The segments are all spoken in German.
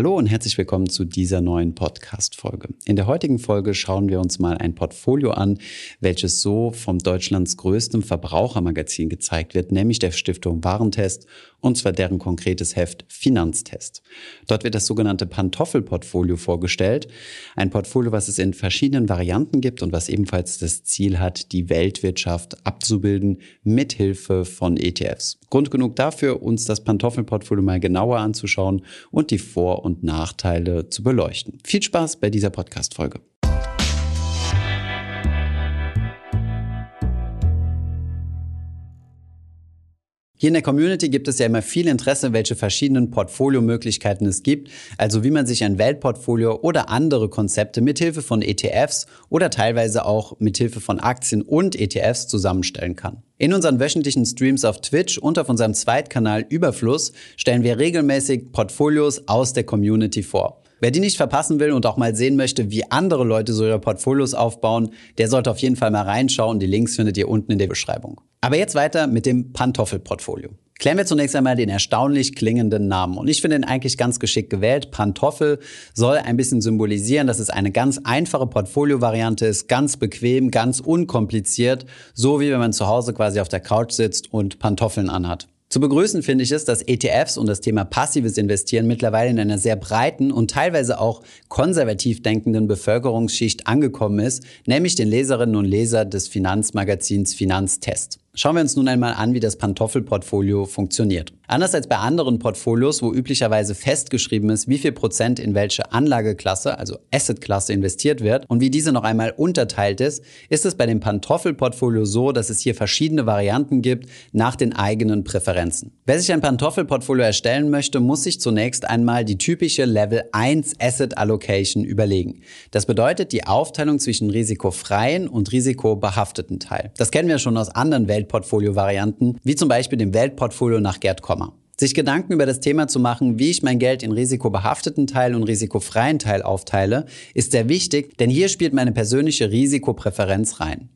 Hallo und herzlich willkommen zu dieser neuen Podcast-Folge. In der heutigen Folge schauen wir uns mal ein Portfolio an, welches so vom Deutschlands größtem Verbrauchermagazin gezeigt wird, nämlich der Stiftung Warentest und zwar deren konkretes Heft Finanztest. Dort wird das sogenannte Pantoffelportfolio vorgestellt, ein Portfolio, was es in verschiedenen Varianten gibt und was ebenfalls das Ziel hat, die Weltwirtschaft abzubilden mithilfe von ETFs. Grund genug dafür, uns das Pantoffelportfolio mal genauer anzuschauen und die Vor- und Nachteile zu beleuchten. Viel Spaß bei dieser Podcast-Folge. Hier in der Community gibt es ja immer viel Interesse, welche verschiedenen Portfoliomöglichkeiten es gibt, also wie man sich ein Weltportfolio oder andere Konzepte mithilfe von ETFs oder teilweise auch mithilfe von Aktien und ETFs zusammenstellen kann. In unseren wöchentlichen Streams auf Twitch und auf unserem Zweitkanal Überfluss stellen wir regelmäßig Portfolios aus der Community vor. Wer die nicht verpassen will und auch mal sehen möchte, wie andere Leute so ihre Portfolios aufbauen, der sollte auf jeden Fall mal reinschauen. Die Links findet ihr unten in der Beschreibung. Aber jetzt weiter mit dem Pantoffelportfolio. Klären wir zunächst einmal den erstaunlich klingenden Namen. Und ich finde ihn eigentlich ganz geschickt gewählt. Pantoffel soll ein bisschen symbolisieren, dass es eine ganz einfache Portfolio-Variante ist, ganz bequem, ganz unkompliziert, so wie wenn man zu Hause quasi auf der Couch sitzt und Pantoffeln anhat. Zu begrüßen finde ich es, dass ETFs und das Thema passives Investieren mittlerweile in einer sehr breiten und teilweise auch konservativ denkenden Bevölkerungsschicht angekommen ist, nämlich den Leserinnen und Leser des Finanzmagazins Finanztest. Schauen wir uns nun einmal an, wie das Pantoffelportfolio funktioniert. Anders als bei anderen Portfolios, wo üblicherweise festgeschrieben ist, wie viel Prozent in welche Anlageklasse, also Assetklasse investiert wird und wie diese noch einmal unterteilt ist, ist es bei dem Pantoffelportfolio so, dass es hier verschiedene Varianten gibt nach den eigenen Präferenzen. Wer sich ein Pantoffelportfolio erstellen möchte, muss sich zunächst einmal die typische Level 1 Asset Allocation überlegen. Das bedeutet die Aufteilung zwischen risikofreien und risikobehafteten Teil. Das kennen wir schon aus anderen Welt Weltportfolio-Varianten, wie zum Beispiel dem Weltportfolio nach Gerd Kommer. Sich Gedanken über das Thema zu machen, wie ich mein Geld in risikobehafteten Teil und risikofreien Teil aufteile, ist sehr wichtig, denn hier spielt meine persönliche Risikopräferenz rein.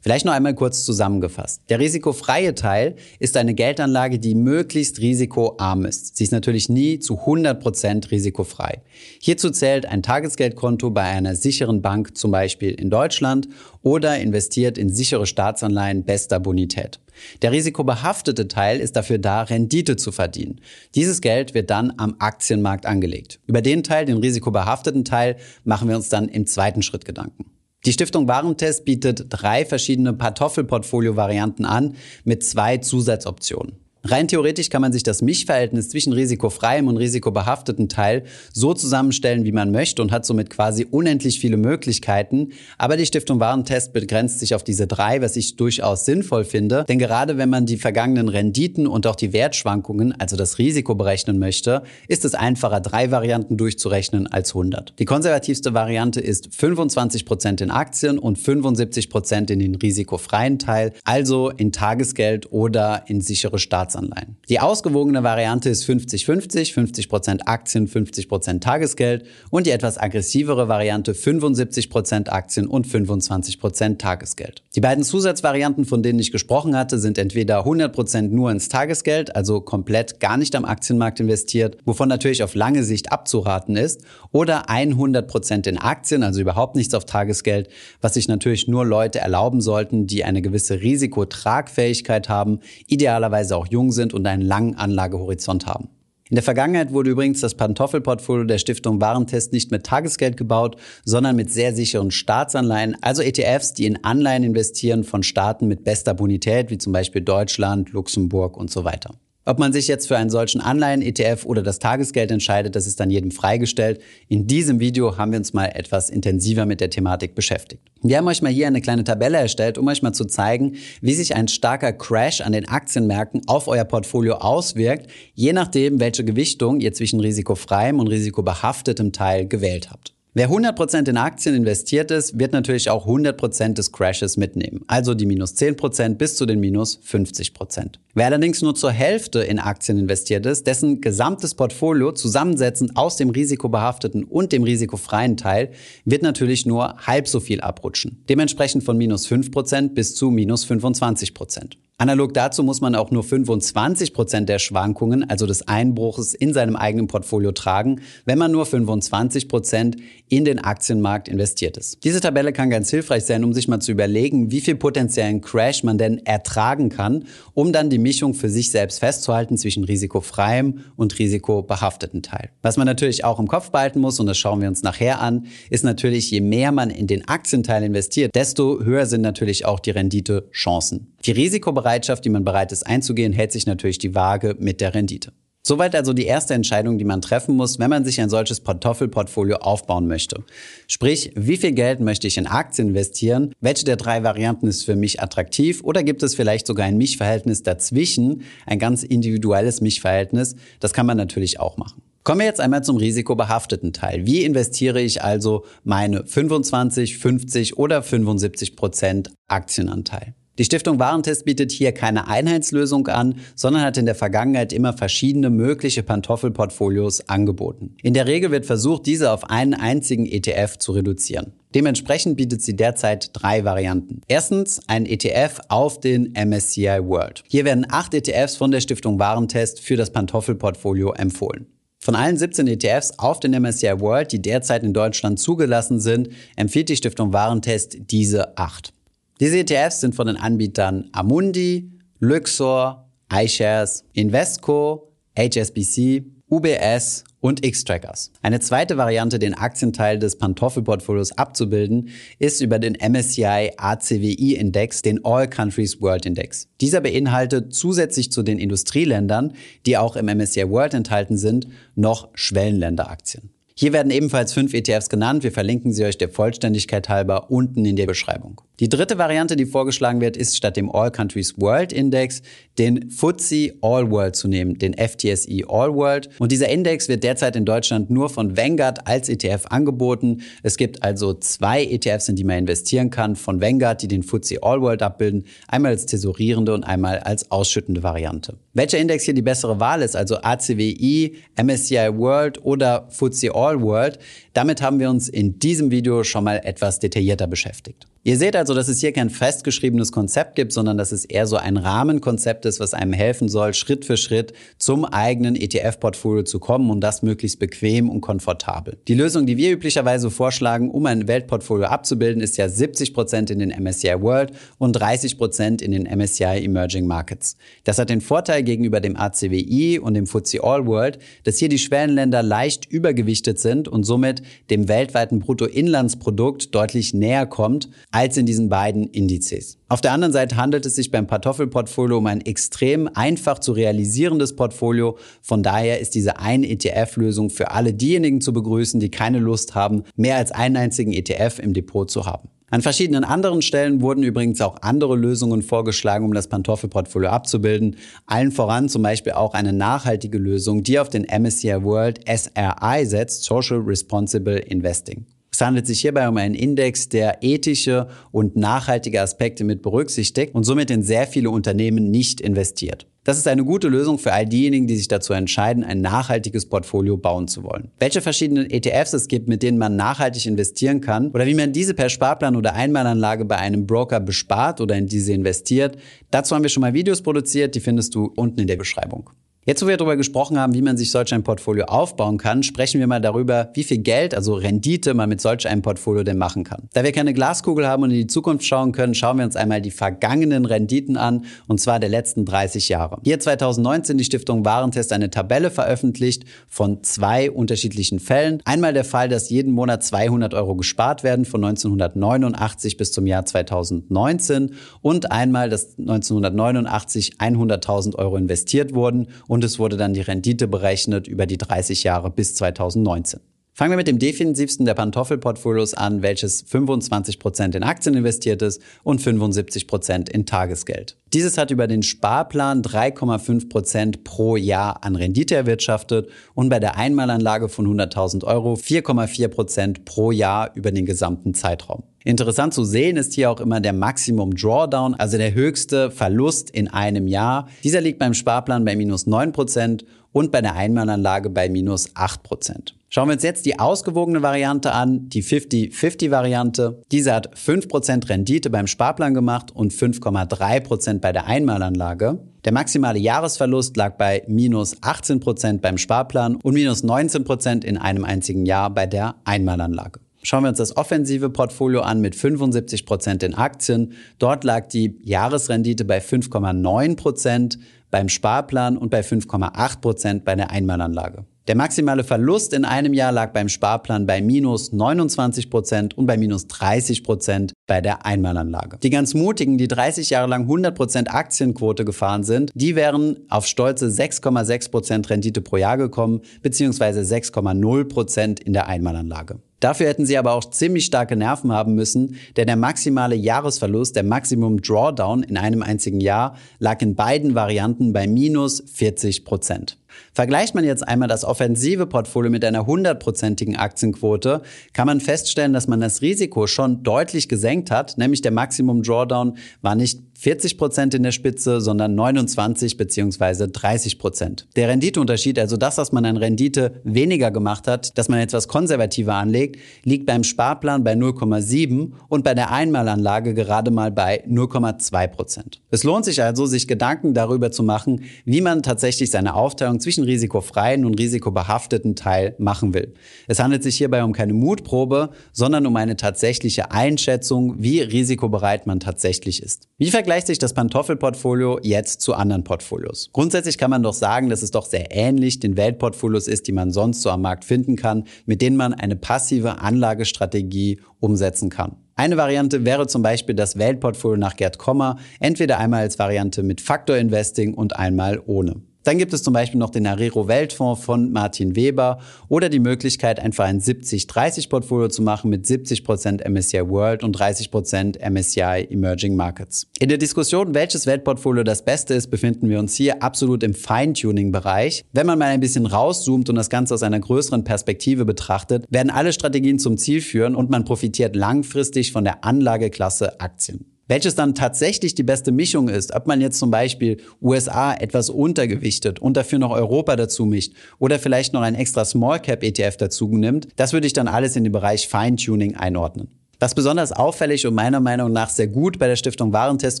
Vielleicht noch einmal kurz zusammengefasst. Der risikofreie Teil ist eine Geldanlage, die möglichst risikoarm ist. Sie ist natürlich nie zu 100 Prozent risikofrei. Hierzu zählt ein Tagesgeldkonto bei einer sicheren Bank, zum Beispiel in Deutschland, oder investiert in sichere Staatsanleihen bester Bonität. Der risikobehaftete Teil ist dafür da, Rendite zu verdienen. Dieses Geld wird dann am Aktienmarkt angelegt. Über den Teil, den risikobehafteten Teil, machen wir uns dann im zweiten Schritt Gedanken. Die Stiftung Warentest bietet drei verschiedene Kartoffelportfolio-Varianten an mit zwei Zusatzoptionen. Rein theoretisch kann man sich das Mischverhältnis zwischen risikofreiem und risikobehafteten Teil so zusammenstellen, wie man möchte und hat somit quasi unendlich viele Möglichkeiten. Aber die Stiftung Warentest begrenzt sich auf diese drei, was ich durchaus sinnvoll finde. Denn gerade wenn man die vergangenen Renditen und auch die Wertschwankungen, also das Risiko berechnen möchte, ist es einfacher, drei Varianten durchzurechnen als 100. Die konservativste Variante ist 25 Prozent in Aktien und 75 Prozent in den risikofreien Teil, also in Tagesgeld oder in sichere Staats Staatsanleihen. Die ausgewogene Variante ist 50-50, 50% Aktien, 50% Tagesgeld und die etwas aggressivere Variante 75% Aktien und 25% Tagesgeld. Die beiden Zusatzvarianten, von denen ich gesprochen hatte, sind entweder 100% nur ins Tagesgeld, also komplett gar nicht am Aktienmarkt investiert, wovon natürlich auf lange Sicht abzuraten ist, oder 100% in Aktien, also überhaupt nichts auf Tagesgeld, was sich natürlich nur Leute erlauben sollten, die eine gewisse Risikotragfähigkeit haben, idealerweise auch jung jung sind und einen langen Anlagehorizont haben. In der Vergangenheit wurde übrigens das Pantoffelportfolio der Stiftung Warentest nicht mit Tagesgeld gebaut, sondern mit sehr sicheren Staatsanleihen, also ETFs, die in Anleihen investieren von Staaten mit bester Bonität, wie zum Beispiel Deutschland, Luxemburg und so weiter. Ob man sich jetzt für einen solchen Anleihen-ETF oder das Tagesgeld entscheidet, das ist dann jedem freigestellt. In diesem Video haben wir uns mal etwas intensiver mit der Thematik beschäftigt. Wir haben euch mal hier eine kleine Tabelle erstellt, um euch mal zu zeigen, wie sich ein starker Crash an den Aktienmärkten auf euer Portfolio auswirkt, je nachdem, welche Gewichtung ihr zwischen risikofreiem und risikobehaftetem Teil gewählt habt. Wer 100% in Aktien investiert ist, wird natürlich auch 100% des Crashes mitnehmen. Also die minus 10% bis zu den minus 50%. Wer allerdings nur zur Hälfte in Aktien investiert ist, dessen gesamtes Portfolio zusammensetzend aus dem risikobehafteten und dem risikofreien Teil, wird natürlich nur halb so viel abrutschen. Dementsprechend von minus 5% bis zu minus 25%. Analog dazu muss man auch nur 25 Prozent der Schwankungen, also des Einbruches in seinem eigenen Portfolio tragen, wenn man nur 25 Prozent in den Aktienmarkt investiert ist. Diese Tabelle kann ganz hilfreich sein, um sich mal zu überlegen, wie viel potenziellen Crash man denn ertragen kann, um dann die Mischung für sich selbst festzuhalten zwischen risikofreiem und risikobehafteten Teil. Was man natürlich auch im Kopf behalten muss, und das schauen wir uns nachher an, ist natürlich, je mehr man in den Aktienteil investiert, desto höher sind natürlich auch die Renditechancen. Die Risikobereitschaft, die man bereit ist einzugehen, hält sich natürlich die Waage mit der Rendite. Soweit also die erste Entscheidung, die man treffen muss, wenn man sich ein solches Kartoffelportfolio aufbauen möchte. Sprich, wie viel Geld möchte ich in Aktien investieren? Welche der drei Varianten ist für mich attraktiv? Oder gibt es vielleicht sogar ein Mischverhältnis dazwischen, ein ganz individuelles Mischverhältnis? Das kann man natürlich auch machen. Kommen wir jetzt einmal zum risikobehafteten Teil. Wie investiere ich also meine 25, 50 oder 75 Prozent Aktienanteil? Die Stiftung Warentest bietet hier keine Einheitslösung an, sondern hat in der Vergangenheit immer verschiedene mögliche Pantoffelportfolios angeboten. In der Regel wird versucht, diese auf einen einzigen ETF zu reduzieren. Dementsprechend bietet sie derzeit drei Varianten. Erstens ein ETF auf den MSCI World. Hier werden acht ETFs von der Stiftung Warentest für das Pantoffelportfolio empfohlen. Von allen 17 ETFs auf den MSCI World, die derzeit in Deutschland zugelassen sind, empfiehlt die Stiftung Warentest diese acht. Diese ETFs sind von den Anbietern Amundi, Luxor, iShares, Invesco, HSBC, UBS und X-Trackers. Eine zweite Variante, den Aktienteil des Pantoffelportfolios abzubilden, ist über den MSCI ACWI Index, den All Countries World Index. Dieser beinhaltet zusätzlich zu den Industrieländern, die auch im MSCI World enthalten sind, noch Schwellenländeraktien. Hier werden ebenfalls fünf ETFs genannt. Wir verlinken sie euch der Vollständigkeit halber unten in der Beschreibung. Die dritte Variante, die vorgeschlagen wird, ist statt dem All Countries World Index den FTSE All World zu nehmen, den FTSE All World. Und dieser Index wird derzeit in Deutschland nur von Vanguard als ETF angeboten. Es gibt also zwei ETFs, in die man investieren kann, von Vanguard, die den FTSE All World abbilden, einmal als tesorierende und einmal als ausschüttende Variante. Welcher Index hier die bessere Wahl ist, also ACWI, MSCI World oder FTSE All World, damit haben wir uns in diesem Video schon mal etwas detaillierter beschäftigt. Ihr seht also, dass es hier kein festgeschriebenes Konzept gibt, sondern dass es eher so ein Rahmenkonzept ist, was einem helfen soll, Schritt für Schritt zum eigenen ETF-Portfolio zu kommen und das möglichst bequem und komfortabel. Die Lösung, die wir üblicherweise vorschlagen, um ein Weltportfolio abzubilden, ist ja 70 Prozent in den MSCI World und 30 Prozent in den MSCI Emerging Markets. Das hat den Vorteil gegenüber dem ACWI und dem FTSE All World, dass hier die Schwellenländer leicht übergewichtet sind und somit dem weltweiten Bruttoinlandsprodukt deutlich näher kommt als in diesen beiden Indizes. Auf der anderen Seite handelt es sich beim Kartoffelportfolio um ein extrem einfach zu realisierendes Portfolio. Von daher ist diese eine ETF-Lösung für alle diejenigen zu begrüßen, die keine Lust haben, mehr als einen einzigen ETF im Depot zu haben. An verschiedenen anderen Stellen wurden übrigens auch andere Lösungen vorgeschlagen, um das Pantoffelportfolio abzubilden. Allen voran zum Beispiel auch eine nachhaltige Lösung, die auf den MSCI World SRI setzt, Social Responsible Investing. Es handelt sich hierbei um einen Index, der ethische und nachhaltige Aspekte mit berücksichtigt und somit in sehr viele Unternehmen nicht investiert. Das ist eine gute Lösung für all diejenigen, die sich dazu entscheiden, ein nachhaltiges Portfolio bauen zu wollen. Welche verschiedenen ETFs es gibt, mit denen man nachhaltig investieren kann oder wie man diese per Sparplan oder Einmalanlage bei einem Broker bespart oder in diese investiert, dazu haben wir schon mal Videos produziert, die findest du unten in der Beschreibung. Jetzt, wo wir darüber gesprochen haben, wie man sich solch ein Portfolio aufbauen kann, sprechen wir mal darüber, wie viel Geld, also Rendite, man mit solch einem Portfolio denn machen kann. Da wir keine Glaskugel haben und in die Zukunft schauen können, schauen wir uns einmal die vergangenen Renditen an, und zwar der letzten 30 Jahre. Hier 2019 die Stiftung Warentest eine Tabelle veröffentlicht von zwei unterschiedlichen Fällen. Einmal der Fall, dass jeden Monat 200 Euro gespart werden von 1989 bis zum Jahr 2019 und einmal, dass 1989 100.000 Euro investiert wurden und es wurde dann die Rendite berechnet über die 30 Jahre bis 2019. Fangen wir mit dem defensivsten der Pantoffelportfolios an, welches 25% in Aktien investiert ist und 75% in Tagesgeld. Dieses hat über den Sparplan 3,5% pro Jahr an Rendite erwirtschaftet und bei der Einmalanlage von 100.000 Euro 4,4% pro Jahr über den gesamten Zeitraum. Interessant zu sehen ist hier auch immer der Maximum Drawdown, also der höchste Verlust in einem Jahr. Dieser liegt beim Sparplan bei minus 9% und bei der Einmalanlage bei minus 8%. Schauen wir uns jetzt die ausgewogene Variante an, die 50-50-Variante. Diese hat 5% Rendite beim Sparplan gemacht und 5,3% bei der Einmalanlage. Der maximale Jahresverlust lag bei minus 18% beim Sparplan und minus 19% in einem einzigen Jahr bei der Einmalanlage. Schauen wir uns das offensive Portfolio an mit 75 Prozent in Aktien. Dort lag die Jahresrendite bei 5,9%, Prozent beim Sparplan und bei 5,8 Prozent bei der Einmalanlage. Der maximale Verlust in einem Jahr lag beim Sparplan bei minus 29 Prozent und bei minus 30 Prozent bei der Einmalanlage. Die ganz mutigen, die 30 Jahre lang 100 Prozent Aktienquote gefahren sind, die wären auf stolze 6,6 Prozent Rendite pro Jahr gekommen, beziehungsweise 6,0 Prozent in der Einmalanlage. Dafür hätten sie aber auch ziemlich starke Nerven haben müssen, denn der maximale Jahresverlust, der Maximum Drawdown in einem einzigen Jahr, lag in beiden Varianten bei minus 40 Prozent. Vergleicht man jetzt einmal das offensive Portfolio mit einer hundertprozentigen Aktienquote, kann man feststellen, dass man das Risiko schon deutlich gesenkt hat, nämlich der Maximum Drawdown war nicht 40 Prozent in der Spitze, sondern 29 beziehungsweise 30 Prozent. Der Renditeunterschied, also das, was man an Rendite weniger gemacht hat, dass man etwas konservativer anlegt, liegt beim Sparplan bei 0,7 und bei der Einmalanlage gerade mal bei 0,2 Prozent. Es lohnt sich also, sich Gedanken darüber zu machen, wie man tatsächlich seine Aufteilung zwischen risikofreien und risikobehafteten Teil machen will. Es handelt sich hierbei um keine Mutprobe, sondern um eine tatsächliche Einschätzung, wie risikobereit man tatsächlich ist. Wie vergleicht sich das Pantoffelportfolio jetzt zu anderen Portfolios? Grundsätzlich kann man doch sagen, dass es doch sehr ähnlich den Weltportfolios ist, die man sonst so am Markt finden kann, mit denen man eine passive Anlagestrategie umsetzen kann. Eine Variante wäre zum Beispiel das Weltportfolio nach Gerd Kommer, entweder einmal als Variante mit Faktor Investing und einmal ohne. Dann gibt es zum Beispiel noch den Arero Weltfonds von Martin Weber oder die Möglichkeit, einfach ein 70-30-Portfolio zu machen mit 70% MSCI World und 30% MSCI Emerging Markets. In der Diskussion, welches Weltportfolio das beste ist, befinden wir uns hier absolut im Feintuning-Bereich. Wenn man mal ein bisschen rauszoomt und das Ganze aus einer größeren Perspektive betrachtet, werden alle Strategien zum Ziel führen und man profitiert langfristig von der Anlageklasse Aktien. Welches dann tatsächlich die beste Mischung ist, ob man jetzt zum Beispiel USA etwas untergewichtet und dafür noch Europa dazu mischt oder vielleicht noch ein extra Small Cap ETF dazu nimmt, das würde ich dann alles in den Bereich Feintuning einordnen. Was besonders auffällig und meiner Meinung nach sehr gut bei der Stiftung Warentest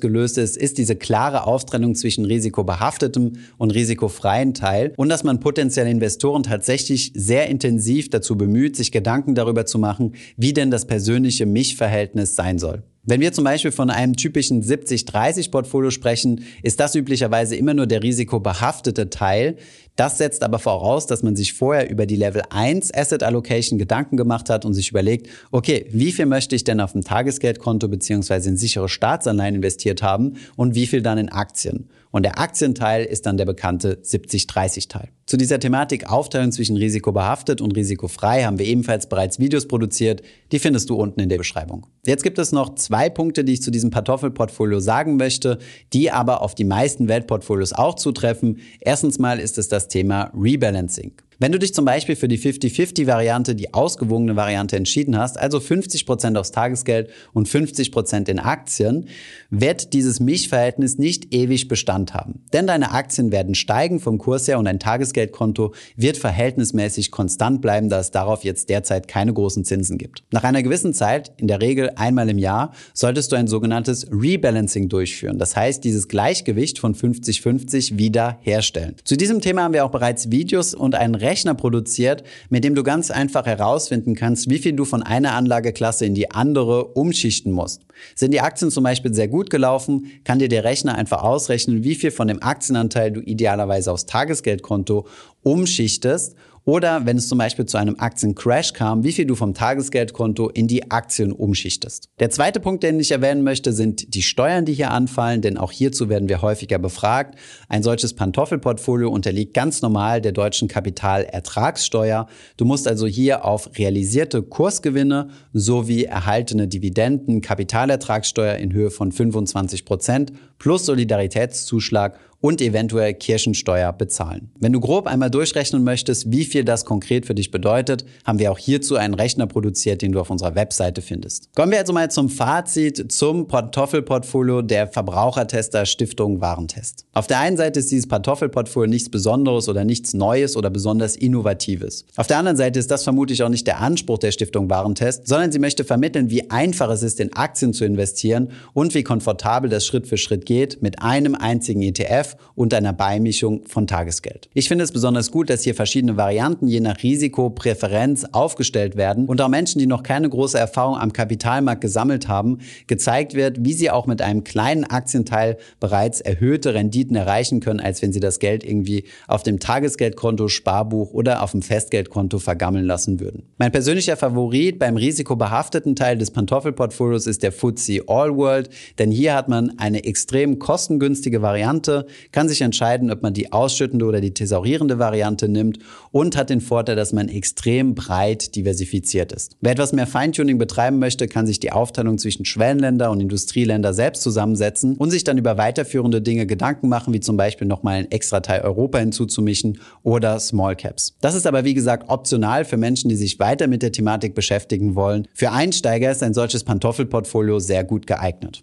gelöst ist, ist diese klare Auftrennung zwischen risikobehaftetem und risikofreien Teil und dass man potenzielle Investoren tatsächlich sehr intensiv dazu bemüht, sich Gedanken darüber zu machen, wie denn das persönliche Mischverhältnis sein soll. Wenn wir zum Beispiel von einem typischen 70-30-Portfolio sprechen, ist das üblicherweise immer nur der risikobehaftete Teil. Das setzt aber voraus, dass man sich vorher über die Level 1 Asset Allocation Gedanken gemacht hat und sich überlegt, okay, wie viel möchte ich denn auf dem Tagesgeldkonto beziehungsweise in sichere Staatsanleihen investiert haben und wie viel dann in Aktien. Und der Aktienteil ist dann der bekannte 70-30-Teil. Zu dieser Thematik Aufteilung zwischen risikobehaftet und risikofrei haben wir ebenfalls bereits Videos produziert. Die findest du unten in der Beschreibung. Jetzt gibt es noch zwei Punkte, die ich zu diesem Kartoffelportfolio sagen möchte, die aber auf die meisten Weltportfolios auch zutreffen. Erstens mal ist es das Thema Rebalancing. Wenn du dich zum Beispiel für die 50-50-Variante, die ausgewogene Variante entschieden hast, also 50% aufs Tagesgeld und 50% in Aktien, wird dieses Mischverhältnis nicht ewig Bestand haben. Denn deine Aktien werden steigen vom Kurs her und dein Tagesgeldkonto wird verhältnismäßig konstant bleiben, da es darauf jetzt derzeit keine großen Zinsen gibt. Nach einer gewissen Zeit, in der Regel einmal im Jahr, solltest du ein sogenanntes Rebalancing durchführen. Das heißt, dieses Gleichgewicht von 50-50 wieder herstellen. Zu diesem Thema haben wir auch bereits Videos und einen Rechner produziert, mit dem du ganz einfach herausfinden kannst, wie viel du von einer Anlageklasse in die andere umschichten musst. Sind die Aktien zum Beispiel sehr gut gelaufen, kann dir der Rechner einfach ausrechnen, wie viel von dem Aktienanteil du idealerweise aufs Tagesgeldkonto umschichtest oder wenn es zum Beispiel zu einem Aktiencrash kam, wie viel du vom Tagesgeldkonto in die Aktien umschichtest. Der zweite Punkt, den ich erwähnen möchte, sind die Steuern, die hier anfallen, denn auch hierzu werden wir häufiger befragt. Ein solches Pantoffelportfolio unterliegt ganz normal der deutschen Kapitalertragssteuer. Du musst also hier auf realisierte Kursgewinne sowie erhaltene Dividenden Kapitalertragssteuer in Höhe von 25 Prozent plus Solidaritätszuschlag und eventuell Kirchensteuer bezahlen. Wenn du grob einmal durchrechnen möchtest, wie viel das konkret für dich bedeutet, haben wir auch hierzu einen Rechner produziert, den du auf unserer Webseite findest. Kommen wir also mal zum Fazit zum Kartoffelportfolio der Verbrauchertester Stiftung Warentest. Auf der einen Seite ist dieses Kartoffelportfolio nichts Besonderes oder nichts Neues oder besonders Innovatives. Auf der anderen Seite ist das vermutlich auch nicht der Anspruch der Stiftung Warentest, sondern sie möchte vermitteln, wie einfach es ist, in Aktien zu investieren und wie komfortabel das Schritt für Schritt geht mit einem einzigen ETF und einer Beimischung von Tagesgeld. Ich finde es besonders gut, dass hier verschiedene Varianten je nach Risikopräferenz aufgestellt werden und auch Menschen, die noch keine große Erfahrung am Kapitalmarkt gesammelt haben, gezeigt wird, wie sie auch mit einem kleinen Aktienteil bereits erhöhte Renditen erreichen können, als wenn sie das Geld irgendwie auf dem Tagesgeldkonto, Sparbuch oder auf dem Festgeldkonto vergammeln lassen würden. Mein persönlicher Favorit beim risikobehafteten Teil des Pantoffelportfolios ist der FTSE All World, denn hier hat man eine extrem kostengünstige Variante, kann sich entscheiden, ob man die ausschüttende oder die thesaurierende Variante nimmt und hat den Vorteil, dass man extrem breit diversifiziert ist. Wer etwas mehr Feintuning betreiben möchte, kann sich die Aufteilung zwischen Schwellenländer und Industrieländer selbst zusammensetzen und sich dann über weiterführende Dinge Gedanken machen, wie zum Beispiel nochmal ein extra Teil Europa hinzuzumischen oder Small Caps. Das ist aber wie gesagt optional für Menschen, die sich weiter mit der Thematik beschäftigen wollen. Für Einsteiger ist ein solches Pantoffelportfolio sehr gut geeignet.